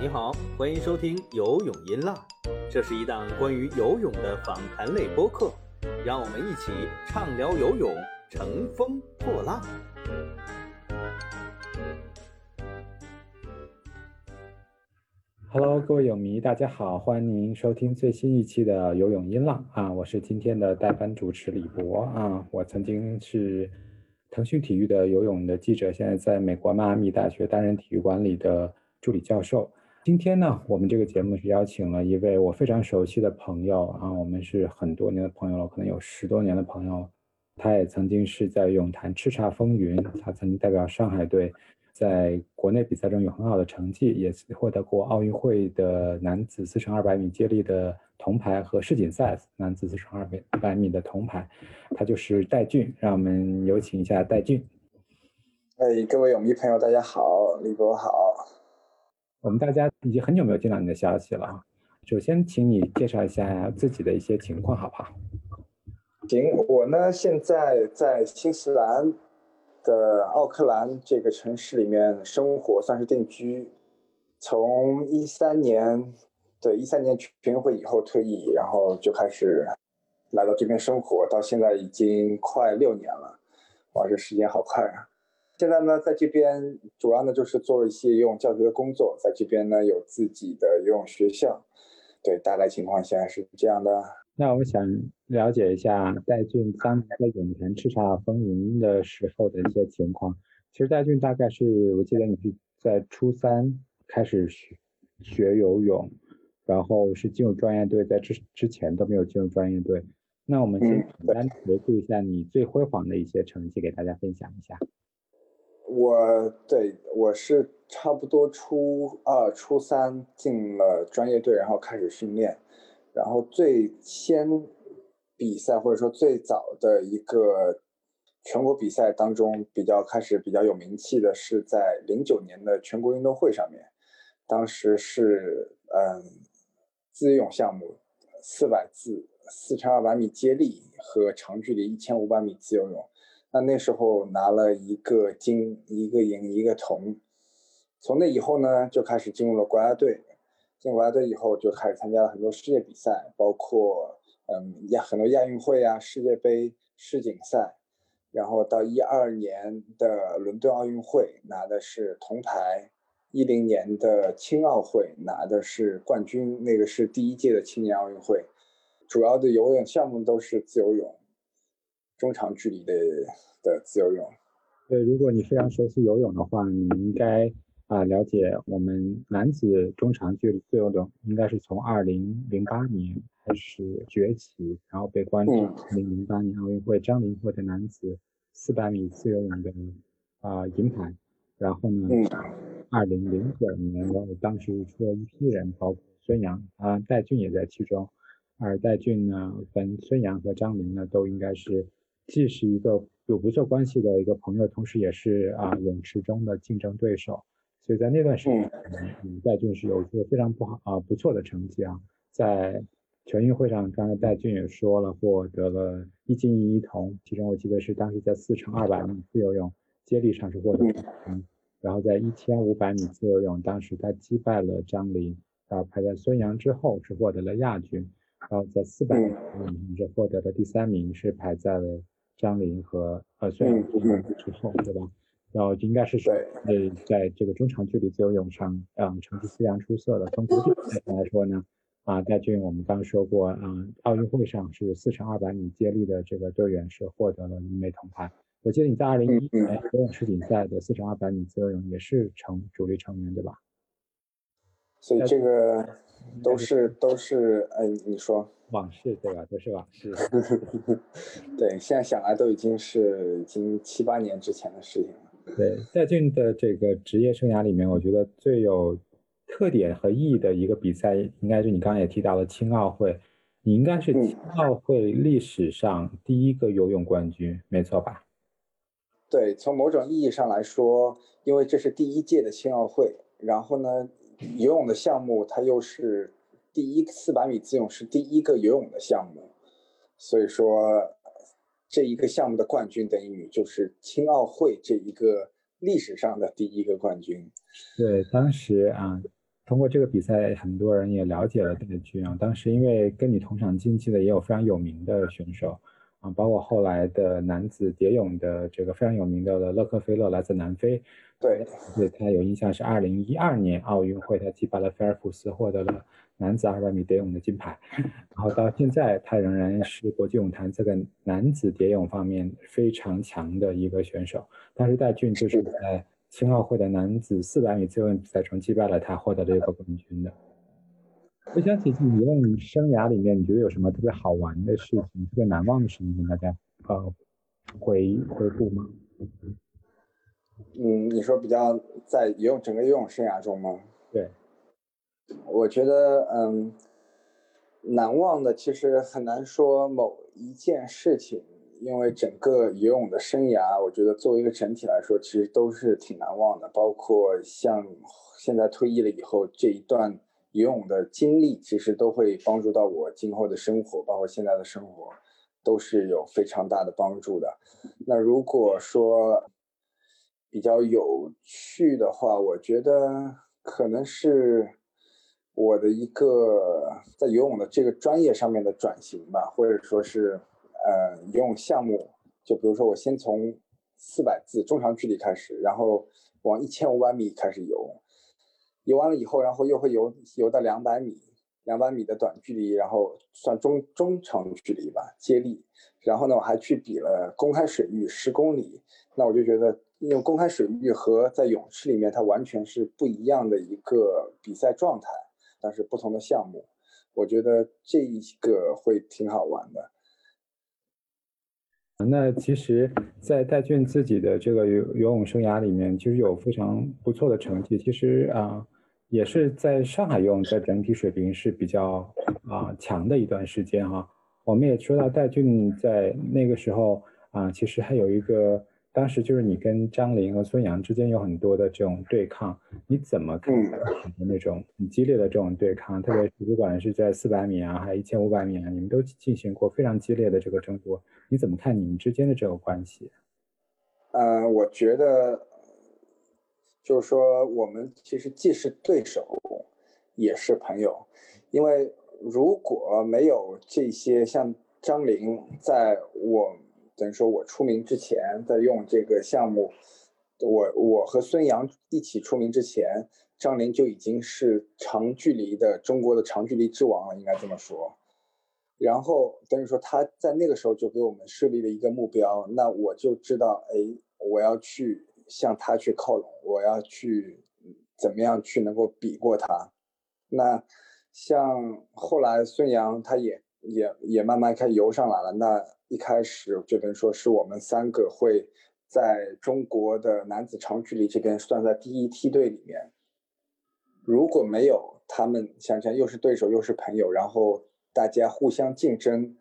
你好，欢迎收听《游泳音浪》，这是一档关于游泳的访谈类播客，让我们一起畅聊游泳，乘风破浪。Hello，各位泳迷，大家好，欢迎您收听最新一期的《游泳音浪》啊，我是今天的代班主持李博。啊，我曾经是腾讯体育的游泳的记者，现在在美国迈阿密大学担任体育管理的助理教授。今天呢，我们这个节目是邀请了一位我非常熟悉的朋友啊，我们是很多年的朋友了，可能有十多年的朋友。他也曾经是在泳坛叱咤风云，他曾经代表上海队在国内比赛中有很好的成绩，也获得过奥运会的男子四乘二百米接力的铜牌和世锦赛男子四乘二百米的铜牌。他就是戴俊，让我们有请一下戴俊。哎，各位泳迷朋友，大家好，李博好。我们大家已经很久没有见到你的消息了。首先，请你介绍一下自己的一些情况，好不好？行，我呢现在在新西兰的奥克兰这个城市里面生活，算是定居。从一三年，对一三年全运会以后退役，然后就开始来到这边生活，到现在已经快六年了。哇，这时间好快啊！现在呢，在这边主要呢就是做一些游泳教学的工作，在这边呢有自己的游泳学校，对，大概情况现在是这样的。那我想了解一下戴俊当年在泳坛叱咤风云的时候的一些情况。其实戴俊大概是我记得你是在初三开始学学游泳，然后是进入专业队，在之之前都没有进入专业队。那我们先简单回顾一下你最辉煌的一些成绩，给大家分享一下。我对我是差不多初二、初三进了专业队，然后开始训练，然后最先比赛或者说最早的一个全国比赛当中比较开始比较有名气的是在零九年的全国运动会上面，当时是嗯自由泳项目四百自四乘二百米接力和长距离一千五百米自由泳。那那时候拿了一个金，一个银，一个铜。从那以后呢，就开始进入了国家队。进国家队以后，就开始参加了很多世界比赛，包括嗯亚很多亚运会啊、世界杯、世锦赛。然后到一二年的伦敦奥运会拿的是铜牌，一零年的青奥会拿的是冠军，那个是第一届的青年奥运会。主要的游泳项目都是自由泳。中长距离的的自由泳，对，如果你非常熟悉游泳的话，你应该啊了解我们男子中长距离自由泳应该是从二零零八年开始崛起，然后被关注。二零零八年奥运会张琳获得男子四百米自由泳的啊银牌，然后呢，二零零九年然后当时出了一批人，包括孙杨啊戴俊也在其中，而戴俊呢跟孙杨和张琳呢都应该是。既是一个有不错关系的一个朋友，同时也是啊泳池中的竞争对手，所以在那段时间，嗯，戴俊是有一个非常不好啊不错的成绩啊，在全运会上，刚才戴俊也说了，获得了一金一铜，其中我记得是当时在四乘二百米自由泳接力上是获得铜，然后在一千五百米自由泳，当时他击败了张琳，然后排在孙杨之后是获得了亚军，然后在四百米是获得了第三名，是排在了。张琳和呃孙杨之后，对吧？然后应该是说，呃，在这个中长距离自由泳上，嗯，成绩非常出色的。从国际赛上来说呢，啊，戴俊我们刚说过，嗯，奥运会上是四乘二百米接力的这个队员是获得了一枚铜牌。我记得你在二零一一年游泳世锦赛的四乘二百米自由泳也是成主力成员，对吧？所以这个都是都是，哎，你说。往事对吧？都是往事。对，现在想来都已经是已经七八年之前的事情了。对，戴俊的这个职业生涯里面，我觉得最有特点和意义的一个比赛，应该是你刚刚也提到了青奥会。你应该是青奥会历史上第一个游泳冠军，没错吧？对，从某种意义上来说，因为这是第一届的青奥会，然后呢，游泳的项目它又是。第一四百米自由泳是第一个游泳的项目，所以说这一个项目的冠军，等于就是青奥会这一个历史上的第一个冠军。对，当时啊，通过这个比赛，很多人也了解了戴军啊。当时因为跟你同场竞技的也有非常有名的选手啊，包括后来的男子蝶泳的这个非常有名的勒克菲勒，来自南非。对，对他有印象是二零一二年奥运会，他击败了菲尔普斯，获得了男子二百米蝶泳的金牌。然后到现在，他仍然是国际泳坛这个男子蝶泳方面非常强的一个选手。但是戴俊就是在青奥会的男子四百米自由泳比赛中击败了他，获得了一个冠军的。回想起自己游泳生涯里面，你觉得有什么特别好玩的事情、特别难忘的事情，跟大家呃回回顾吗？嗯，你说比较在游泳整个游泳生涯中吗？对，我觉得嗯，难忘的其实很难说某一件事情，因为整个游泳的生涯，我觉得作为一个整体来说，其实都是挺难忘的。包括像现在退役了以后这一段游泳的经历，其实都会帮助到我今后的生活，包括现在的生活，都是有非常大的帮助的。那如果说，比较有趣的话，我觉得可能是我的一个在游泳的这个专业上面的转型吧，或者说是呃游泳项目，就比如说我先从四百字中长距离开始，然后往一千五百米开始游，游完了以后，然后又会游游到两百米，两百米的短距离，然后算中中长距离吧，接力，然后呢我还去比了公开水域十公里，那我就觉得。用公开水域和在泳池里面，它完全是不一样的一个比赛状态，但是不同的项目，我觉得这一个会挺好玩的。那其实，在戴俊自己的这个游游泳生涯里面，其实有非常不错的成绩。其实啊，也是在上海游泳在整体水平是比较啊强的一段时间哈。我们也说到戴俊在那个时候啊，其实还有一个。当时就是你跟张琳和孙杨之间有很多的这种对抗，你怎么看那种很激烈的这种对抗？特别是不管是在四百米啊，还一千五百米啊，你们都进行过非常激烈的这个争夺，你怎么看你们之间的这个关系？呃，我觉得就是说，我们其实既是对手，也是朋友，因为如果没有这些像张琳在我。等于说，我出名之前，在用这个项目，我我和孙杨一起出名之前，张琳就已经是长距离的中国的长距离之王了，应该这么说。然后等于说他在那个时候就给我们设立了一个目标，那我就知道，哎，我要去向他去靠拢，我要去怎么样去能够比过他。那像后来孙杨他也也也慢慢开始游上来了，那。一开始就等于说是我们三个会在中国的男子长距离这边算在第一梯队里面。如果没有他们，想想又是对手又是朋友，然后大家互相竞争，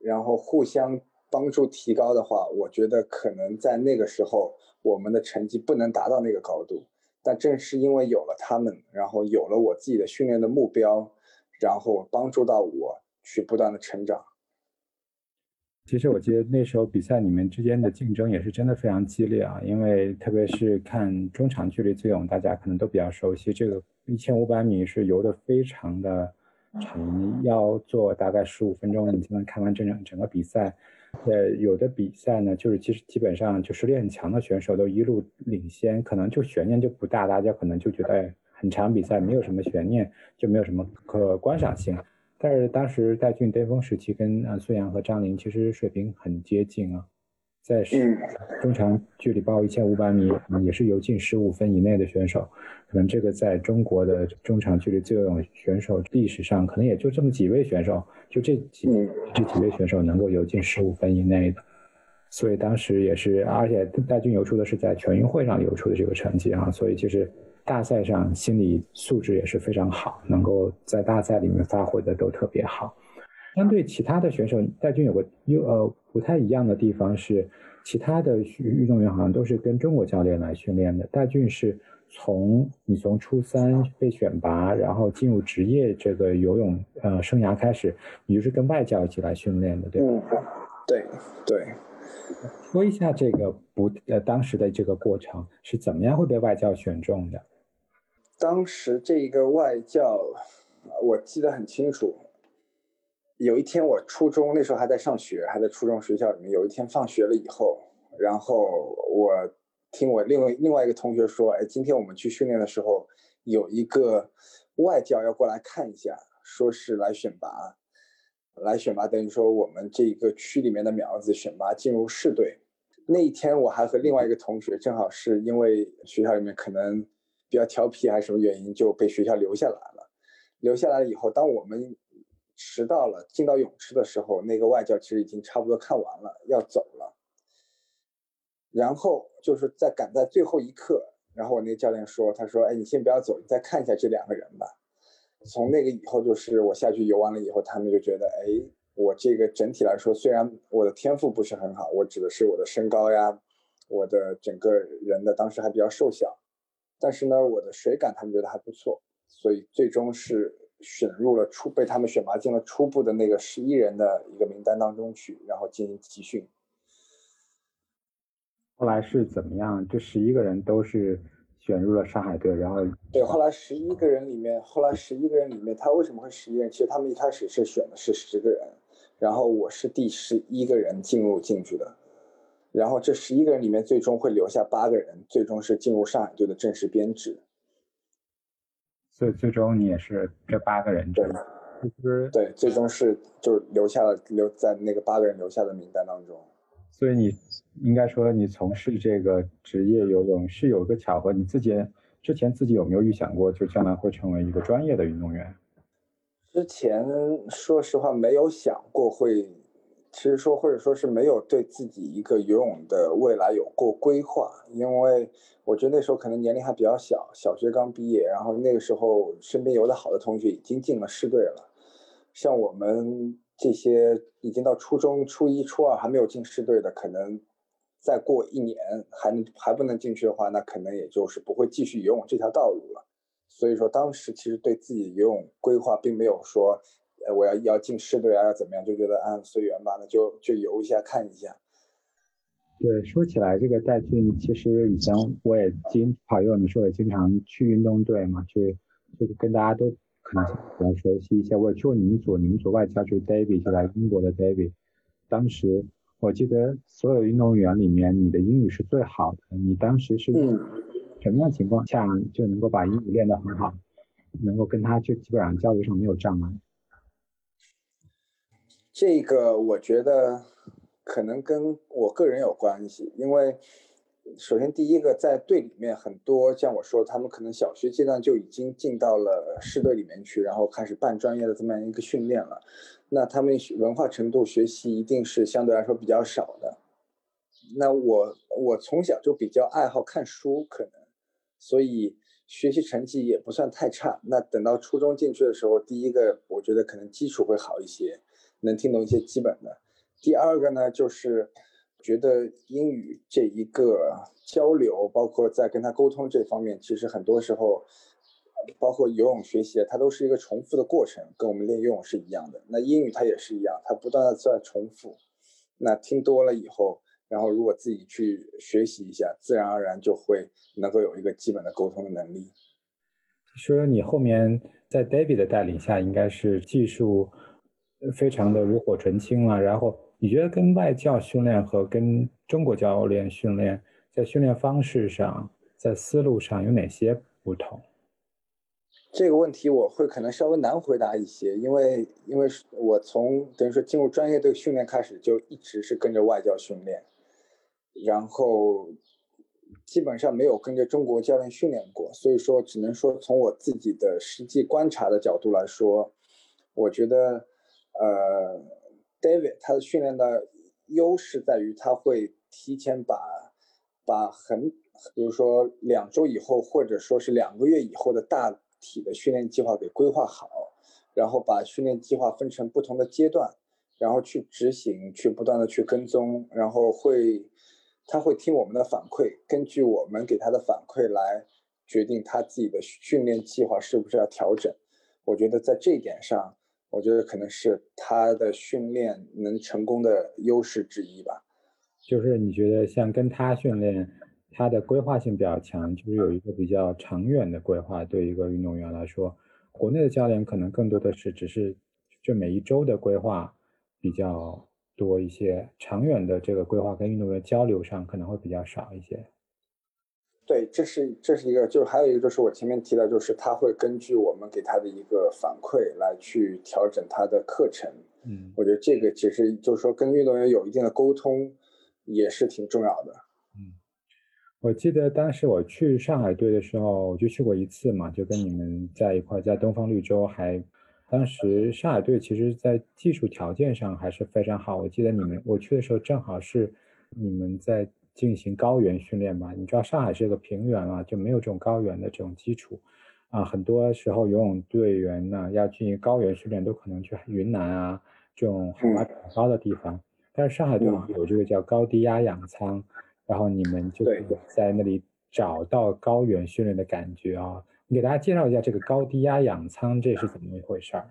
然后互相帮助提高的话，我觉得可能在那个时候我们的成绩不能达到那个高度。但正是因为有了他们，然后有了我自己的训练的目标，然后帮助到我去不断的成长。其实我记得那时候比赛你们之间的竞争也是真的非常激烈啊，因为特别是看中长距离自由泳，大家可能都比较熟悉。这个一千五百米是游的非常的长，要做大概十五分钟你才能看完整整整个比赛。呃，有的比赛呢，就是其实基本上就实力很强的选手都一路领先，可能就悬念就不大，大家可能就觉得很长比赛没有什么悬念，就没有什么可观赏性。但是当时戴俊巅峰时期跟啊孙杨和张琳其实水平很接近啊，在中长距离包括一千五百米也是游进十五分以内的选手，可能这个在中国的中长距离自由泳选手历史上可能也就这么几位选手，就这几这几位选手能够游进十五分以内的，所以当时也是，而且戴军游出的是在全运会上游出的这个成绩啊，所以其实。大赛上心理素质也是非常好，能够在大赛里面发挥的都特别好。相对其他的选手，戴军有个优呃不太一样的地方是，其他的运动员好像都是跟中国教练来训练的。戴俊是从你从初三被选拔，然后进入职业这个游泳呃生涯开始，你就是跟外教一起来训练的，对吧？对对，说一下这个不呃当时的这个过程是怎么样会被外教选中的？当时这个外教我记得很清楚。有一天我初中那时候还在上学，还在初中学校里面。有一天放学了以后，然后我听我另外另外一个同学说：“哎，今天我们去训练的时候，有一个外教要过来看一下，说是来选拔，来选拔，等于说我们这个区里面的苗子选拔进入市队。那一天我还和另外一个同学，正好是因为学校里面可能比较调皮还是什么原因，就被学校留下来了。留下来了以后，当我们迟到了，进到泳池的时候，那个外教其实已经差不多看完了，要走了。然后就是在赶在最后一刻，然后我那教练说：“他说，哎，你先不要走，你再看一下这两个人吧。”从那个以后，就是我下去游完了以后，他们就觉得，哎，我这个整体来说，虽然我的天赋不是很好，我指的是我的身高呀，我的整个人的当时还比较瘦小，但是呢，我的水感他们觉得还不错，所以最终是。选入了初被他们选拔进了初步的那个十一人的一个名单当中去，然后进行集训。后来是怎么样？这十一个人都是选入了上海队，然后对，后来十一个人里面，后来十一个人里面，他为什么会十一人？其实他们一开始是选的是十个人，然后我是第十一个人进入进去的，然后这十一个人里面最终会留下八个人，最终是进入上海队的正式编制。所以最终你也是这八个人中，就是对，最终是就是留下了留在那个八个人留下的名单当中。所以你应该说你从事这个职业游泳是有一个巧合，你自己之前自己有没有预想过就将来会成为一个专业的运动员？之前说实话没有想过会。其实说，或者说是没有对自己一个游泳的未来有过规划，因为我觉得那时候可能年龄还比较小，小学刚毕业，然后那个时候身边游的好的同学已经进了市队了，像我们这些已经到初中初一、初二还没有进市队的，可能再过一年还能还不能进去的话，那可能也就是不会继续游泳这条道路了。所以说，当时其实对自己游泳规划并没有说。呃，我要要进市队啊，要怎么样？就觉得啊，随缘吧，那就就游一下，看一下。对，说起来这个戴俊，其实以前我也经跑游泳的时候也经常去运动队嘛，去就是跟大家都可能比较熟悉一些。我也去过你们组，你们组外教就是 David，就来英国的 David。当时我记得所有运动员里面，你的英语是最好的。你当时是什么样情况下就能够把英语练得很好，能够跟他就基本上交流上没有障碍？这个我觉得可能跟我个人有关系，因为首先第一个在队里面很多像我说，他们可能小学阶段就已经进到了市队里面去，然后开始办专业的这么样一个训练了，那他们文化程度学习一定是相对来说比较少的。那我我从小就比较爱好看书，可能所以学习成绩也不算太差。那等到初中进去的时候，第一个我觉得可能基础会好一些。能听懂一些基本的。第二个呢，就是觉得英语这一个交流，包括在跟他沟通这方面，其实很多时候，包括游泳学习，它都是一个重复的过程，跟我们练游泳是一样的。那英语它也是一样，它不断的在重复。那听多了以后，然后如果自己去学习一下，自然而然就会能够有一个基本的沟通的能力。说说你后面在 David 的带领下，应该是技术。非常的炉火纯青了。然后你觉得跟外教训练和跟中国教练训练，在训练方式上，在思路上有哪些不同？这个问题我会可能稍微难回答一些，因为因为我从等于说进入专业队训练开始，就一直是跟着外教训练，然后基本上没有跟着中国教练训练过，所以说只能说从我自己的实际观察的角度来说，我觉得。呃，David 他的训练的优势在于他会提前把把很，比如说两周以后或者说是两个月以后的大体的训练计划给规划好，然后把训练计划分成不同的阶段，然后去执行，去不断的去跟踪，然后会他会听我们的反馈，根据我们给他的反馈来决定他自己的训练计划是不是要调整。我觉得在这一点上。我觉得可能是他的训练能成功的优势之一吧。就是你觉得像跟他训练，他的规划性比较强，就是有一个比较长远的规划。对一个运动员来说，国内的教练可能更多的是只是就每一周的规划比较多一些，长远的这个规划跟运动员交流上可能会比较少一些。对，这是这是一个，就是还有一个就是我前面提到，就是他会根据我们给他的一个反馈来去调整他的课程。嗯，我觉得这个其实就是说跟运动员有一定的沟通也是挺重要的。嗯，我记得当时我去上海队的时候，我就去过一次嘛，就跟你们在一块，在东方绿洲还，当时上海队其实在技术条件上还是非常好。我记得你们我去的时候正好是你们在。进行高原训练吧，你知道上海是个平原啊，就没有这种高原的这种基础啊。很多时候游泳队员呢要进行高原训练，都可能去云南啊这种海拔比较高的地方。但是上海队有这个叫高低压氧舱，然后你们就在那里找到高原训练的感觉啊。你给大家介绍一下这个高低压氧舱这是怎么一回事儿？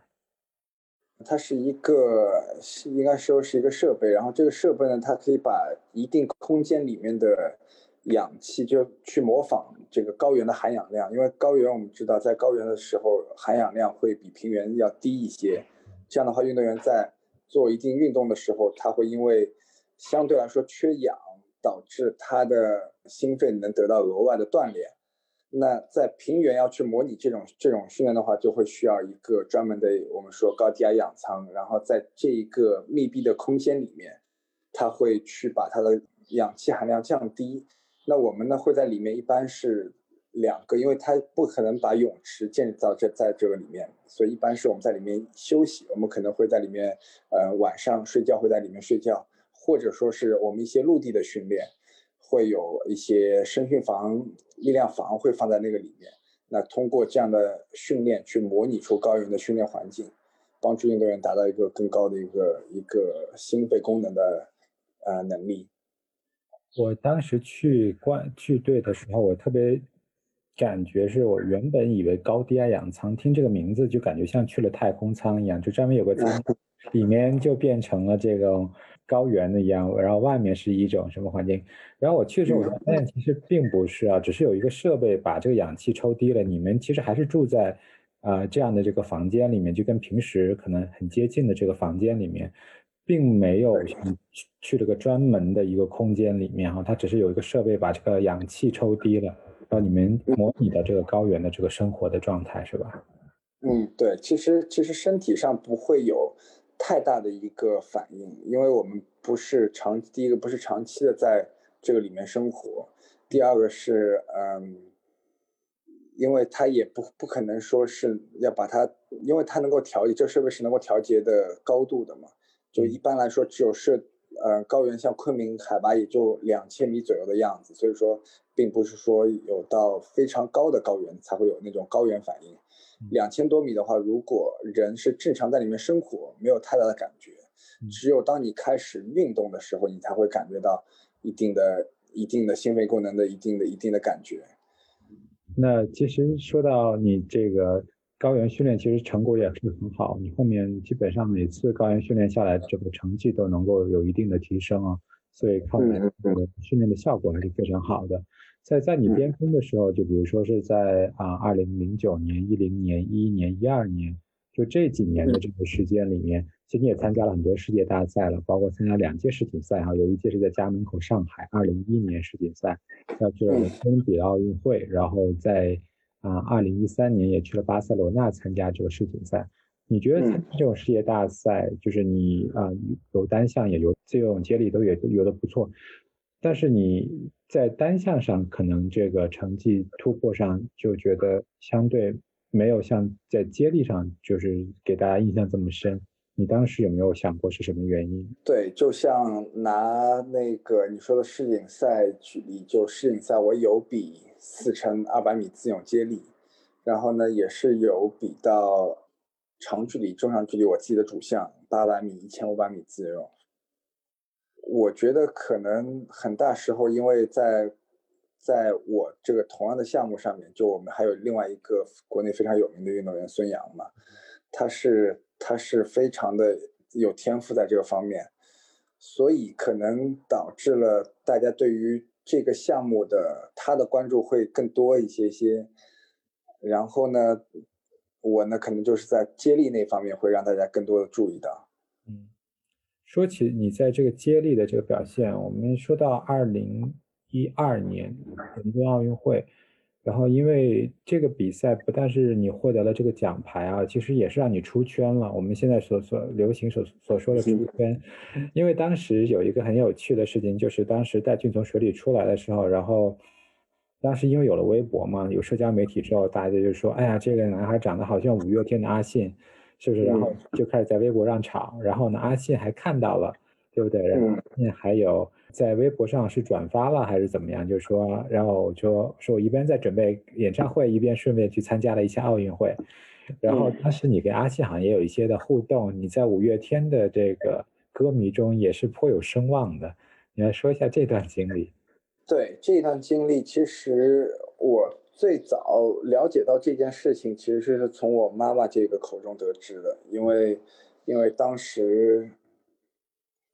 它是一个，应该说是一个设备，然后这个设备呢，它可以把一定空间里面的氧气就去模仿这个高原的含氧量，因为高原我们知道，在高原的时候含氧量会比平原要低一些，这样的话，运动员在做一定运动的时候，他会因为相对来说缺氧，导致他的心肺能得到额外的锻炼。那在平原要去模拟这种这种训练的话，就会需要一个专门的我们说高低压氧舱，然后在这一个密闭的空间里面，它会去把它的氧气含量降低。那我们呢会在里面一般是两个，因为它不可能把泳池建造这在这个里面，所以一般是我们在里面休息，我们可能会在里面呃晚上睡觉会在里面睡觉，或者说是我们一些陆地的训练。会有一些声训房、力量房会放在那个里面。那通过这样的训练去模拟出高原的训练环境，帮助运动员达到一个更高的一个一个心肺功能的呃能力。我当时去观去队的时候，我特别感觉是我原本以为高低压氧舱，听这个名字就感觉像去了太空舱一样，就专门有个舱，里面就变成了这种。高原的一样，然后外面是一种什么环境？然后我去的时候，我发现其实并不是啊，只是有一个设备把这个氧气抽低了。你们其实还是住在啊这样的这个房间里面，就跟平时可能很接近的这个房间里面，并没有去去这个专门的一个空间里面哈，它只是有一个设备把这个氧气抽低了，然后你们模拟的这个高原的这个生活的状态是吧？嗯，对，其实其实身体上不会有。太大的一个反应，因为我们不是长，第一个不是长期的在这个里面生活，第二个是，嗯，因为它也不不可能说是要把它，因为它能够调节，这设备是能够调节的高度的嘛，就一般来说只有设，呃，高原像昆明海拔也就两千米左右的样子，所以说并不是说有到非常高的高原才会有那种高原反应。两千多米的话，如果人是正常在里面生活，没有太大的感觉。只有当你开始运动的时候，你才会感觉到一定的、一定的心肺功能的一定的、一定的感觉。那其实说到你这个高原训练，其实成果也是很好。你后面基本上每次高原训练下来，这个成绩都能够有一定的提升啊，所以看来这个训练的效果还是非常好的。在在你巅峰的时候，就比如说是在啊二零零九年、一零年、一一年、一二年，就这几年的这个时间里面，其实你也参加了很多世界大赛了，包括参加两届世锦赛哈，有一届是在家门口上海，二零一一年世锦赛，要去了伦比奥运会，然后在啊二零一三年也去了巴塞罗那参加这个世锦赛。你觉得参加这种世界大赛，就是你啊有单项也有自由泳接力都也游的不错。但是你在单项上可能这个成绩突破上就觉得相对没有像在接力上就是给大家印象这么深。你当时有没有想过是什么原因？对，就像拿那个你说的世锦赛举例，就世锦赛我有比四乘二百米自由接力，然后呢也是有比到长距离、中长距离我自己的主项八百米、一千五百米自由。我觉得可能很大时候，因为在在我这个同样的项目上面，就我们还有另外一个国内非常有名的运动员孙杨嘛，他是他是非常的有天赋在这个方面，所以可能导致了大家对于这个项目的他的关注会更多一些些。然后呢，我呢可能就是在接力那方面会让大家更多的注意到。嗯，说起你在这个接力的这个表现，我们说到二零一二年伦敦奥运会。然后，因为这个比赛不但是你获得了这个奖牌啊，其实也是让你出圈了。我们现在所所流行所所说的出圈，因为当时有一个很有趣的事情，就是当时戴俊从水里出来的时候，然后当时因为有了微博嘛，有社交媒体之后，大家就说：“哎呀，这个男孩长得好像五月天的阿信，是不是？”然后就开始在微博上吵。然后呢，阿信还看到了，对不对？然后还有。在微博上是转发了还是怎么样？就是说，然后我就说我一边在准备演唱会，一边顺便去参加了一下奥运会。然后当时你跟阿信好像也有一些的互动，你在五月天的这个歌迷中也是颇有声望的。你来说一下这段经历。对这段经历，其实我最早了解到这件事情，其实是从我妈妈这个口中得知的，因为因为当时。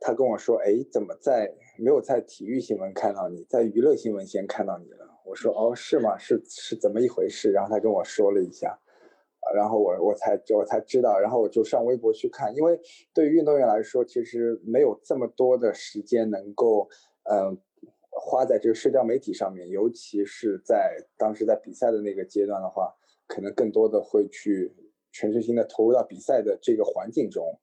他跟我说：“哎，怎么在没有在体育新闻看到你，在娱乐新闻先看到你了？”我说：“哦，是吗？是是怎么一回事？”然后他跟我说了一下，然后我我才我才知道，然后我就上微博去看，因为对于运动员来说，其实没有这么多的时间能够嗯花在这个社交媒体上面，尤其是在当时在比赛的那个阶段的话，可能更多的会去全身心的投入到比赛的这个环境中。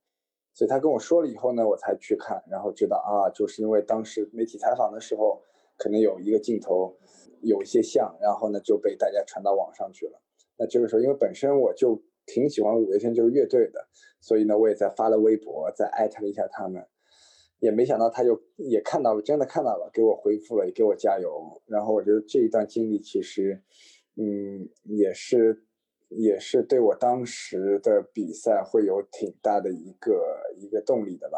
所以他跟我说了以后呢，我才去看，然后知道啊，就是因为当时媒体采访的时候，可能有一个镜头有一些像，然后呢就被大家传到网上去了。那这个时候，因为本身我就挺喜欢五月天这个乐队的，所以呢我也在发了微博，再艾特了一下他们，也没想到他就也看到了，真的看到了，给我回复了，也给我加油。然后我觉得这一段经历其实，嗯，也是。也是对我当时的比赛会有挺大的一个一个动力的吧。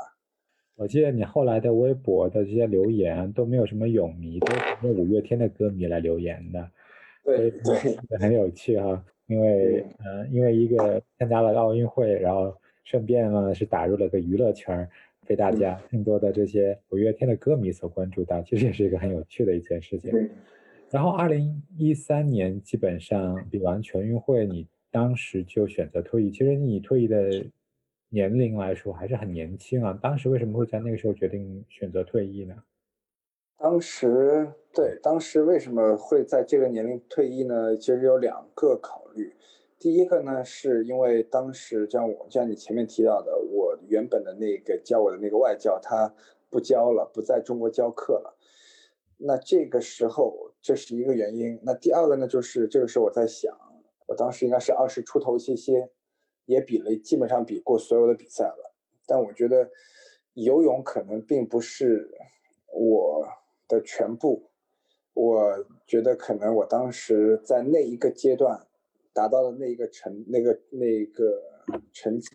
我记得你后来的微博的这些留言都没有什么泳迷，都是那五月天的歌迷来留言的。对对，很有趣哈。因为嗯，因为一个参加了奥运会，然后顺便呢是打入了个娱乐圈，被大家更多的这些五月天的歌迷所关注到，其实也是一个很有趣的一件事情。然后，二零一三年基本上比完全运会，你当时就选择退役。其实你退役的年龄来说还是很年轻啊。当时为什么会在那个时候决定选择退役呢？当时对，当时为什么会在这个年龄退役呢？其实有两个考虑。第一个呢，是因为当时像我像你前面提到的，我原本的那个教我的那个外教他不教了，不在中国教课了。那这个时候，这是一个原因。那第二个呢，就是这个时候我在想，我当时应该是二十出头一些些，也比了，基本上比过所有的比赛了。但我觉得游泳可能并不是我的全部。我觉得可能我当时在那一个阶段达到的那一个成那个那个成绩，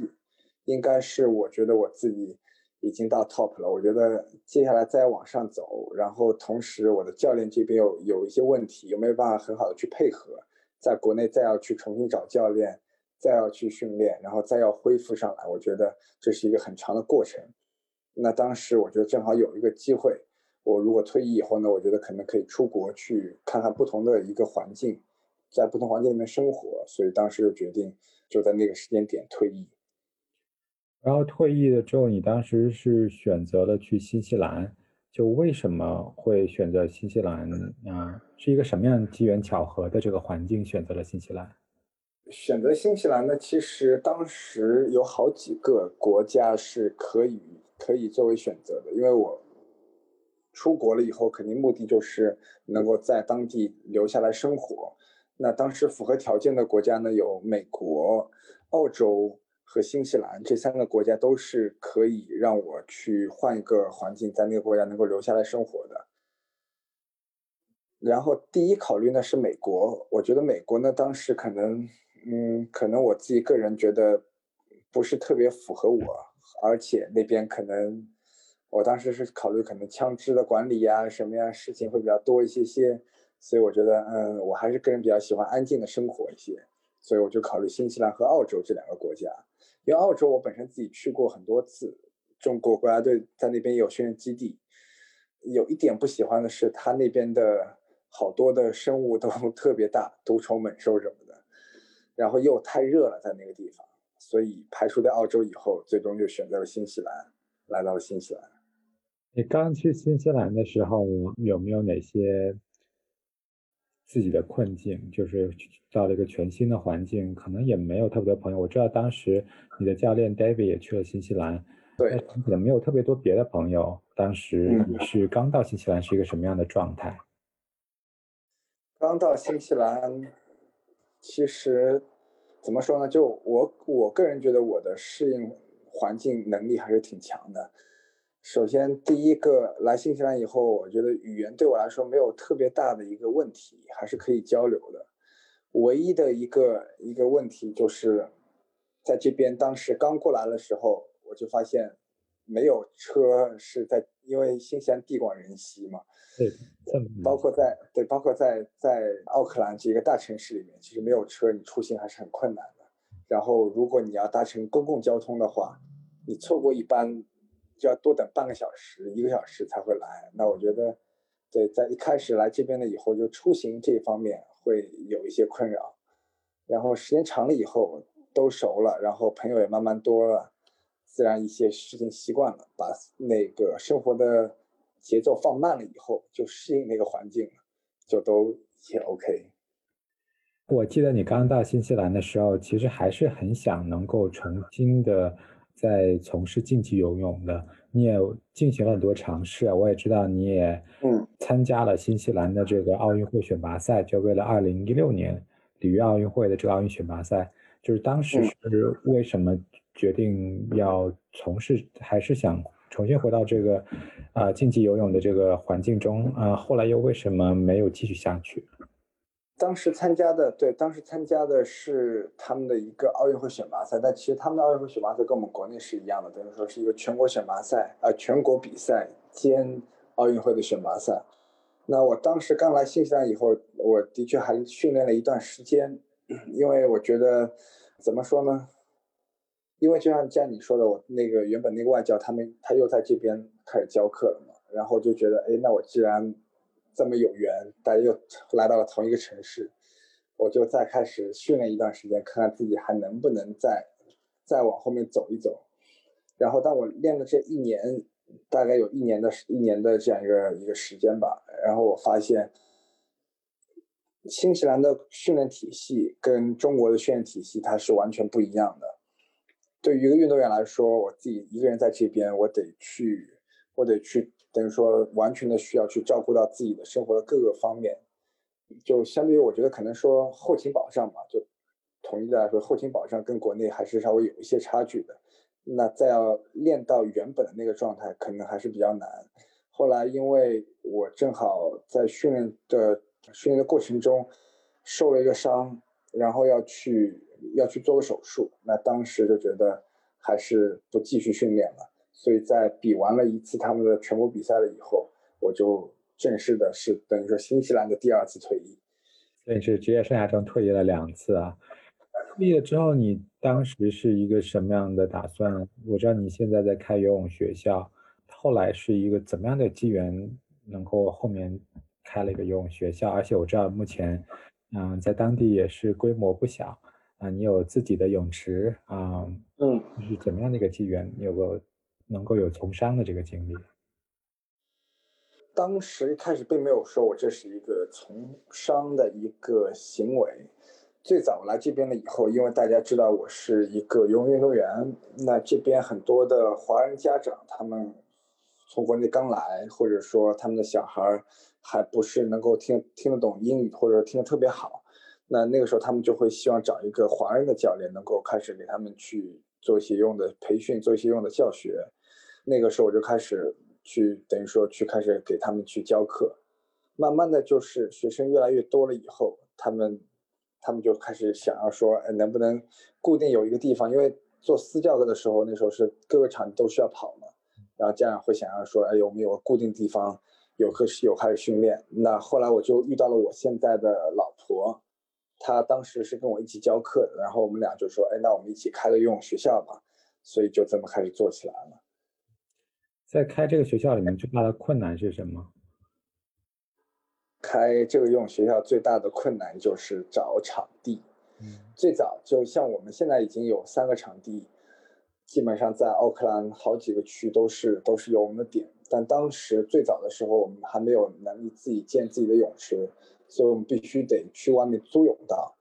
应该是我觉得我自己。已经到 top 了，我觉得接下来再往上走，然后同时我的教练这边有有一些问题，有没有办法很好的去配合？在国内再要去重新找教练，再要去训练，然后再要恢复上来，我觉得这是一个很长的过程。那当时我觉得正好有一个机会，我如果退役以后呢，我觉得可能可以出国去看看不同的一个环境，在不同环境里面生活，所以当时就决定就在那个时间点退役。然后退役了之后，你当时是选择了去新西兰，就为什么会选择新西兰啊？是一个什么样机缘巧合的这个环境选择了新西兰？选择新西兰呢？其实当时有好几个国家是可以可以作为选择的，因为我出国了以后，肯定目的就是能够在当地留下来生活。那当时符合条件的国家呢，有美国、澳洲。和新西兰这三个国家都是可以让我去换一个环境，在那个国家能够留下来生活的。然后第一考虑呢是美国，我觉得美国呢当时可能，嗯，可能我自己个人觉得不是特别符合我，而且那边可能我当时是考虑可能枪支的管理呀什么呀事情会比较多一些些，所以我觉得，嗯，我还是个人比较喜欢安静的生活一些。所以我就考虑新西兰和澳洲这两个国家。因为澳洲我本身自己去过很多次，中国国家队在那边有训练基地。有一点不喜欢的是，它那边的好多的生物都 特别大，毒虫猛兽什么的，然后又太热了在那个地方，所以排除掉澳洲以后，最终就选择了新西兰，来到了新西兰。你刚去新西兰的时候，有没有哪些自己的困境？就是到了一个全新的环境，可能也没有特别多朋友。我知道当时你的教练 David 也去了新西兰。对，可能没有特别多别的朋友。当时你是刚到新西兰，是一个什么样的状态？刚到新西兰，其实怎么说呢？就我我个人觉得我的适应环境能力还是挺强的。首先，第一个来新西兰以后，我觉得语言对我来说没有特别大的一个问题，还是可以交流的。唯一的一个一个问题就是，在这边当时刚过来的时候。我就发现，没有车是在，因为新西兰地广人稀嘛。对，包括在对，包括在在奥克兰这个大城市里面，其实没有车，你出行还是很困难的。然后，如果你要搭乘公共交通的话，你错过一班，就要多等半个小时、一个小时才会来。那我觉得，对，在一开始来这边了以后，就出行这方面会有一些困扰。然后时间长了以后，都熟了，然后朋友也慢慢多了。自然一些事情习惯了，把那个生活的节奏放慢了以后，就适应那个环境了，就都也 OK。我记得你刚到新西兰的时候，其实还是很想能够重新的在从事竞技游泳的，你也进行了很多尝试。我也知道你也嗯参加了新西兰的这个奥运会选拔赛，就为了二零一六年里约奥运会的这个奥运选拔赛，就是当时是为什么？决定要从事，还是想重新回到这个，啊，竞技游泳的这个环境中啊？后来又为什么没有继续下去？当时参加的，对，当时参加的是他们的一个奥运会选拔赛，但其实他们的奥运会选拔赛跟我们国内是一样的，等于说是一个全国选拔赛啊，全国比赛兼奥运会的选拔赛。那我当时刚来新西兰以后，我的确还训练了一段时间，因为我觉得怎么说呢？因为就像像你说的，我那个原本那个外教，他们他又在这边开始教课了嘛，然后就觉得，哎，那我既然这么有缘，大家又来到了同一个城市，我就再开始训练一段时间，看看自己还能不能再再往后面走一走。然后当我练了这一年，大概有一年的一年的这样一个一个时间吧，然后我发现，新西兰的训练体系跟中国的训练体系它是完全不一样的。对于一个运动员来说，我自己一个人在这边，我得去，我得去，等于说完全的需要去照顾到自己的生活的各个方面，就相对于我觉得可能说后勤保障嘛，就统一的来说，后勤保障跟国内还是稍微有一些差距的。那再要练到原本的那个状态，可能还是比较难。后来因为我正好在训练的训练的过程中受了一个伤，然后要去。要去做个手术，那当时就觉得还是不继续训练了。所以在比完了一次他们的全国比赛了以后，我就正式的是等于说新西兰的第二次退役。所以是职业生涯中退役了两次啊。退役了之后，你当时是一个什么样的打算？我知道你现在在开游泳学校，后来是一个怎么样的机缘，能够后面开了一个游泳学校？而且我知道目前，嗯，在当地也是规模不小。啊，你有自己的泳池啊，嗯，是怎么样的一个机缘？你有个能够有从商的这个经历。当时一开始并没有说我这是一个从商的一个行为。最早来这边了以后，因为大家知道我是一个游泳运动员，那这边很多的华人家长，他们从国内刚来，或者说他们的小孩还不是能够听听得懂英语，或者听得特别好。那那个时候，他们就会希望找一个华人的教练，能够开始给他们去做一些用的培训，做一些用的教学。那个时候，我就开始去，等于说去开始给他们去教课。慢慢的就是学生越来越多了以后，他们他们就开始想要说，哎，能不能固定有一个地方？因为做私教课的时候，那时候是各个场都需要跑嘛。然后家长会想要说，哎，有没有个固定地方有课有开始训练？那后来我就遇到了我现在的老婆。他当时是跟我一起教课的，然后我们俩就说，哎，那我们一起开个游泳学校吧，所以就这么开始做起来了。在开这个学校里面最大的困难是什么？开这个游泳学校最大的困难就是找场地。嗯，最早就像我们现在已经有三个场地，基本上在奥克兰好几个区都是都是有我们的点。但当时最早的时候，我们还没有能力自己建自己的泳池，所以我们必须得去外面租泳道。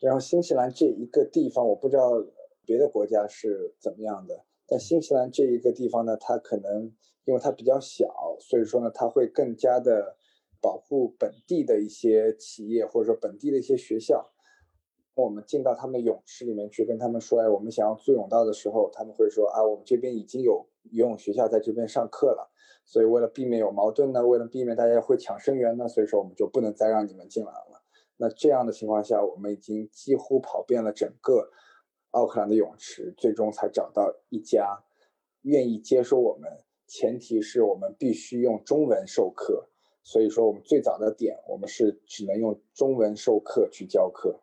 然后新西兰这一个地方，我不知道别的国家是怎么样的，但新西兰这一个地方呢，它可能因为它比较小，所以说呢，它会更加的保护本地的一些企业或者说本地的一些学校。我们进到他们的泳池里面去跟他们说，哎，我们想要租泳道的时候，他们会说啊，我们这边已经有游泳学校在这边上课了，所以为了避免有矛盾呢，为了避免大家会抢生源呢，所以说我们就不能再让你们进来了。那这样的情况下，我们已经几乎跑遍了整个奥克兰的泳池，最终才找到一家愿意接收我们，前提是我们必须用中文授课。所以说，我们最早的点，我们是只能用中文授课去教课。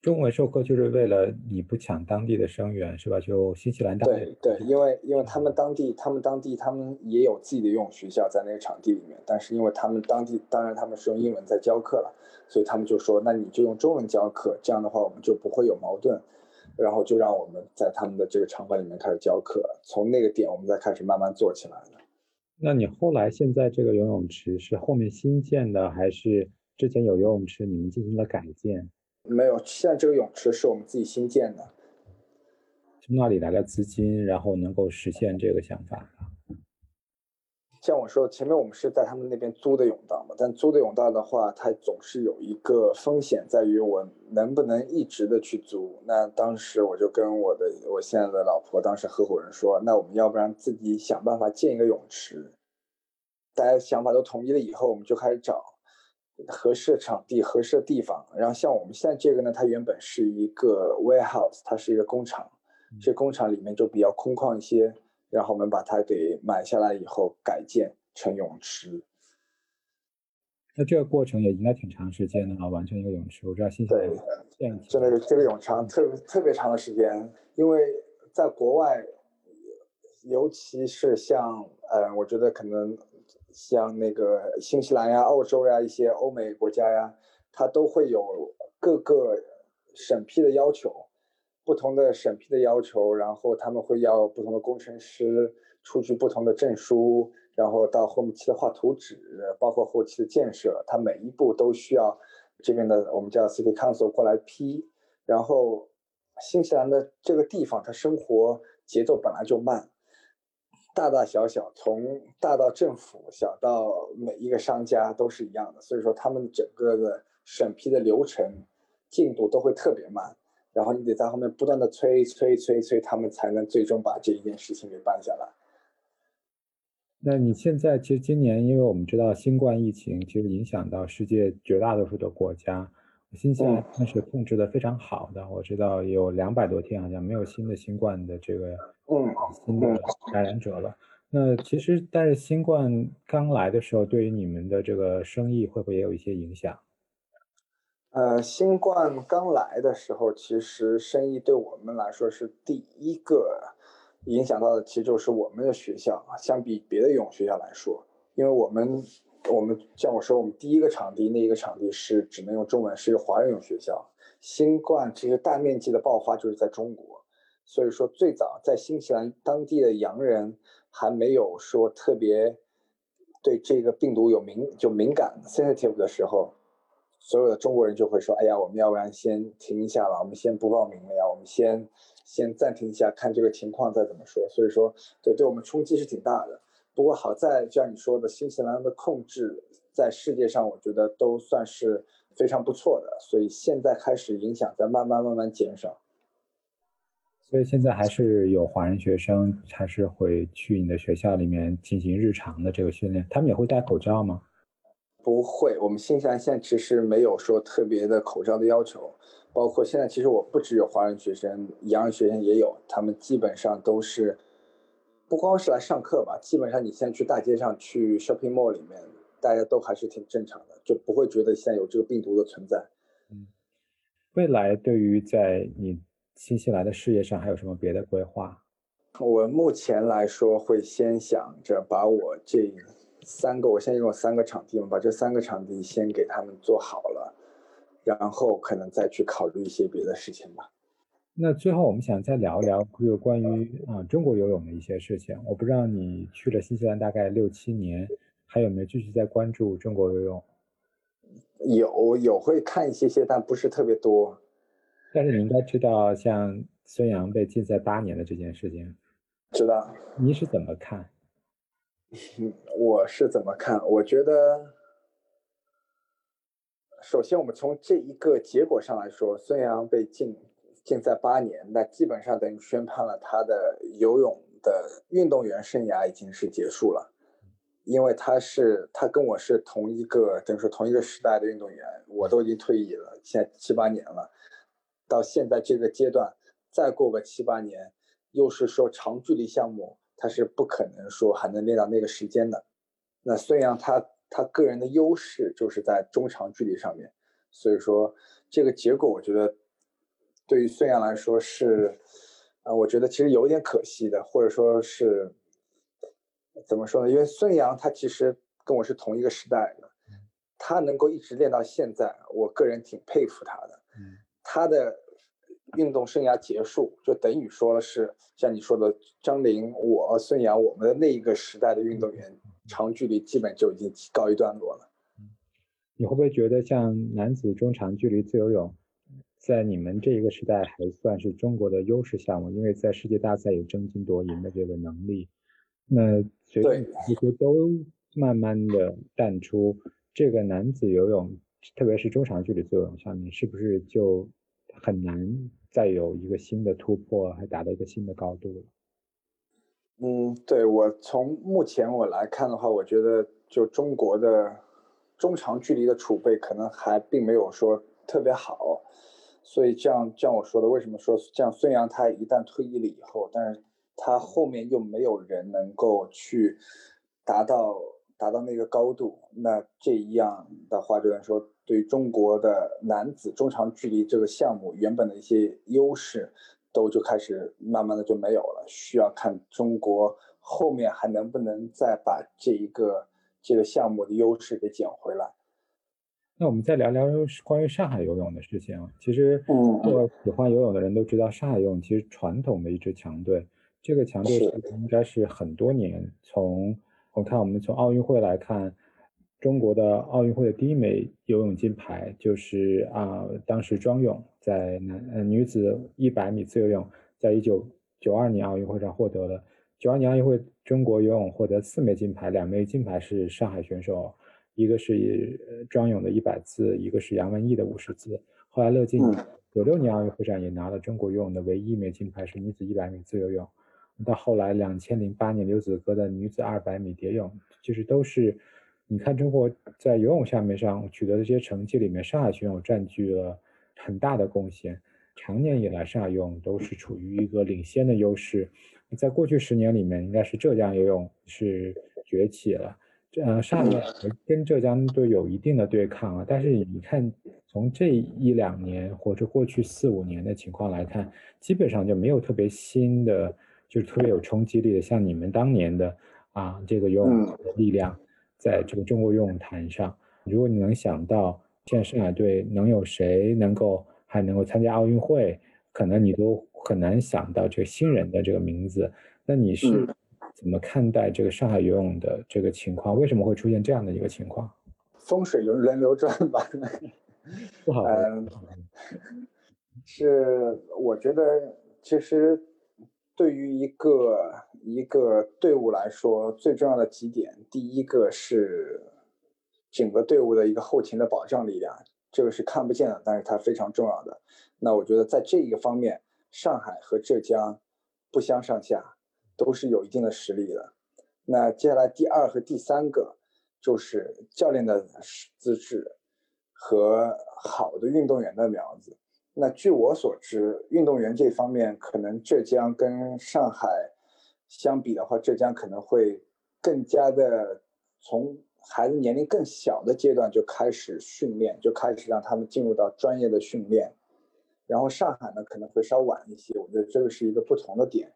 中文授课就是为了你不抢当地的生源，是吧？就新西兰当地对对，因为因为他们当地他们当地他们也有自己的游泳学校在那个场地里面，但是因为他们当地当然他们是用英文在教课了，所以他们就说那你就用中文教课，这样的话我们就不会有矛盾，然后就让我们在他们的这个场馆里面开始教课，从那个点我们再开始慢慢做起来的。那你后来现在这个游泳池是后面新建的，还是之前有游泳池你们进行了改建？没有，现在这个泳池是我们自己新建的。从哪里来的资金，然后能够实现这个想法？像我说，前面我们是在他们那边租的泳道嘛，但租的泳道的话，它总是有一个风险，在于我能不能一直的去租。那当时我就跟我的我现在的老婆，当时合伙人说，那我们要不然自己想办法建一个泳池。大家想法都统一了以后，我们就开始找。合适的场地、合适的地方，然后像我们现在这个呢，它原本是一个 warehouse，它是一个工厂，这工厂里面就比较空旷一些，然后我们把它给买下来以后改建成泳池。那这个过程也应该挺长时间的啊，完成一个泳池。我知道新西兰对真的这个泳池特别特别长的时间，因为在国外，尤其是像呃，我觉得可能。像那个新西兰呀、澳洲呀一些欧美国家呀，它都会有各个审批的要求，不同的审批的要求，然后他们会要不同的工程师出具不同的证书，然后到后期的画图纸，包括后期的建设，它每一步都需要这边的我们叫 City Council 过来批。然后新西兰的这个地方，它生活节奏本来就慢。大大小小，从大到政府，小到每一个商家都是一样的，所以说他们整个的审批的流程进度都会特别慢，然后你得在后面不断的催催催催，他们才能最终把这一件事情给办下来。那你现在其实今年，因为我们知道新冠疫情其实影响到世界绝大多数的国家。新西兰算是控制的非常好的，我知道有两百多天好像没有新的新冠的这个嗯新的感染者了。那其实但是新冠刚来的时候，对于你们的这个生意会不会也有一些影响？呃，新冠刚来的时候，其实生意对我们来说是第一个影响到的，其实就是我们的学校啊，相比别的游泳学校来说，因为我们。我们像我说，我们第一个场地那一个场地是只能用中文，是一个华人用学校。新冠其实大面积的爆发就是在中国，所以说最早在新西兰当地的洋人还没有说特别对这个病毒有敏就敏感 sensitive 的时候，所有的中国人就会说：“哎呀，我们要不然先停一下了，我们先不报名了呀，我们先先暂停一下，看这个情况再怎么说。”所以说，对对我们冲击是挺大的。不过好在，就像你说的，新西兰的控制在世界上，我觉得都算是非常不错的。所以现在开始影响在慢慢慢慢减少。所以现在还是有华人学生还是会去你的学校里面进行日常的这个训练，他们也会戴口罩吗？不会，我们新西兰现在其实没有说特别的口罩的要求，包括现在其实我不只有华人学生，洋人学生也有，他们基本上都是。不光是来上课吧，基本上你现在去大街上去 shopping mall 里面，大家都还是挺正常的，就不会觉得现在有这个病毒的存在。嗯，未来对于在你新西兰的事业上还有什么别的规划？我目前来说会先想着把我这三个，我现在有三个场地嘛，把这三个场地先给他们做好了，然后可能再去考虑一些别的事情吧。那最后我们想再聊一聊就关于啊中国游泳的一些事情。我不知道你去了新西兰大概六七年，还有没有继续在关注中国游泳？有有会看一些些，但不是特别多。但是你应该知道，像孙杨被禁赛八年的这件事情。知道。你是怎么看？我是怎么看？我觉得，首先我们从这一个结果上来说，孙杨被禁禁赛八年，那基本上等于宣判了他的游泳的运动员生涯已经是结束了。因为他是他跟我是同一个等于说同一个时代的运动员，我都已经退役了，现在七八年了，到现在这个阶段，再过个七八年，又是说长距离项目，他是不可能说还能练到那个时间的。那孙杨他他个人的优势就是在中长距离上面，所以说这个结果我觉得对于孙杨来说是，啊，我觉得其实有一点可惜的，或者说是。怎么说呢？因为孙杨他其实跟我是同一个时代的，他能够一直练到现在，我个人挺佩服他的。他的运动生涯结束，就等于说了是像你说的张琳、我、孙杨，我们的那一个时代的运动员，长距离基本就已经告一段落了。你会不会觉得像男子中长距离自由泳，在你们这一个时代还算是中国的优势项目？因为在世界大赛有争金夺银的这个能力。那随着这些都慢慢的淡出，这个男子游泳，特别是中长距离自由泳上面，是不是就很难再有一个新的突破，还达到一个新的高度了？嗯，对我从目前我来看的话，我觉得就中国的中长距离的储备可能还并没有说特别好，所以这样像我说的，为什么说像孙杨他一旦退役了以后，但是。他后面又没有人能够去达到达到那个高度，那这一样的话，就能说对中国的男子中长距离这个项目原本的一些优势，都就开始慢慢的就没有了。需要看中国后面还能不能再把这一个这个项目的优势给捡回来。那我们再聊聊关于上海游泳的事情。其实，嗯，喜欢游泳的人都知道，上海游泳其实传统的一支强队。这个强队应该是很多年，从我看我们从奥运会来看，中国的奥运会的第一枚游泳金牌就是啊，当时庄泳在男呃女子一百米自由泳，在一九九二年奥运会上获得了。九二年奥运会中国游泳获得四枚金牌，两枚金牌是上海选手，一个是张勇的一百字，一个是杨文艺的五十字。后来乐进九六年奥运会上也拿了中国游泳的唯一一枚金牌，是女子一百米自由泳。到后来，两千零八年刘子歌的女子二百米蝶泳，其实都是，你看中国在游泳项目上取得的这些成绩里面，上海选手占据了很大的贡献。常年以来，上海游泳都是处于一个领先的优势。在过去十年里面，应该是浙江游泳是崛起了。这上海跟浙江都有一定的对抗啊。但是你看，从这一两年或者过去四五年的情况来看，基本上就没有特别新的。就是特别有冲击力的，像你们当年的啊，这个游泳的力量，在这个中国游泳坛上，如果你能想到现在上海队能有谁能够还能够参加奥运会，可能你都很难想到这个新人的这个名字。那你是怎么看待这个上海游泳的这个情况？为什么会出现这样的一个情况？风水轮轮流转吧。不好。嗯，是我觉得其实。对于一个一个队伍来说，最重要的几点，第一个是整个队伍的一个后勤的保障力量，这个是看不见的，但是它非常重要的。那我觉得在这一个方面，上海和浙江不相上下，都是有一定的实力的。那接下来第二和第三个就是教练的资质和好的运动员的苗子。那据我所知，运动员这方面可能浙江跟上海相比的话，浙江可能会更加的从孩子年龄更小的阶段就开始训练，就开始让他们进入到专业的训练。然后上海呢可能会稍晚一些，我觉得这个是一个不同的点。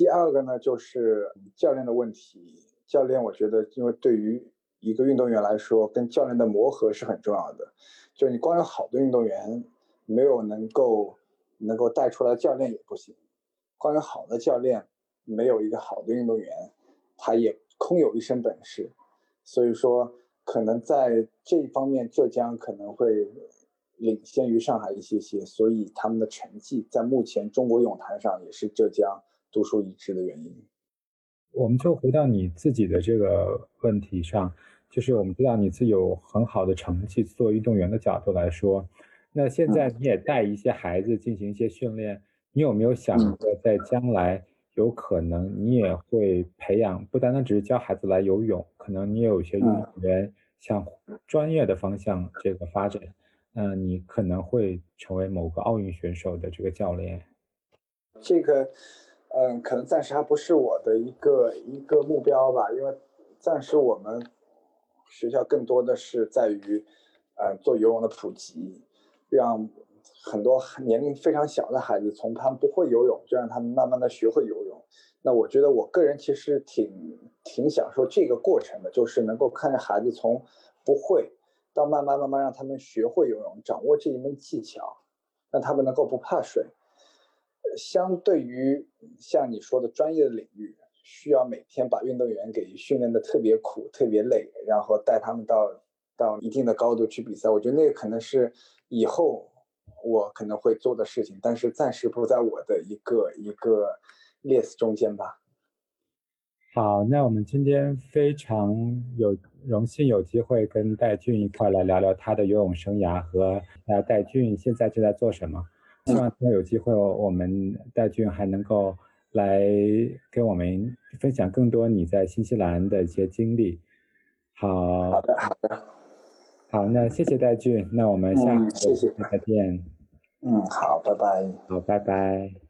第二个呢就是教练的问题，教练我觉得因为对于一个运动员来说，跟教练的磨合是很重要的。就你光有好的运动员，没有能够能够带出来教练也不行。光有好的教练，没有一个好的运动员，他也空有一身本事。所以说，可能在这一方面，浙江可能会领先于上海一些些。所以他们的成绩在目前中国泳坛上也是浙江独树一帜的原因。我们就回到你自己的这个问题上。就是我们知道你自己有很好的成绩，作为运动员的角度来说，那现在你也带一些孩子进行一些训练，你有没有想过在将来有可能你也会培养，不单单只是教孩子来游泳，可能你也有一些运动员向专业的方向这个发展，嗯，你可能会成为某个奥运选手的这个教练。这个，嗯，可能暂时还不是我的一个一个目标吧，因为暂时我们。学校更多的是在于，呃，做游泳的普及，让很多年龄非常小的孩子从他们不会游泳，就让他们慢慢的学会游泳。那我觉得我个人其实挺挺享受这个过程的，就是能够看着孩子从不会到慢慢慢慢让他们学会游泳，掌握这一门技巧，让他们能够不怕水。相对于像你说的专业的领域。需要每天把运动员给训练的特别苦、特别累，然后带他们到到一定的高度去比赛。我觉得那个可能是以后我可能会做的事情，但是暂时不在我的一个一个 list 中间吧。好，那我们今天非常有荣幸有机会跟戴俊一块来聊聊他的游泳生涯和呃戴俊现在正在做什么。希望以后有机会我们戴俊还能够。来跟我们分享更多你在新西兰的一些经历。好，好的，好的，好，那谢谢戴俊，那我们下次再见。嗯，好，拜拜。好，拜拜。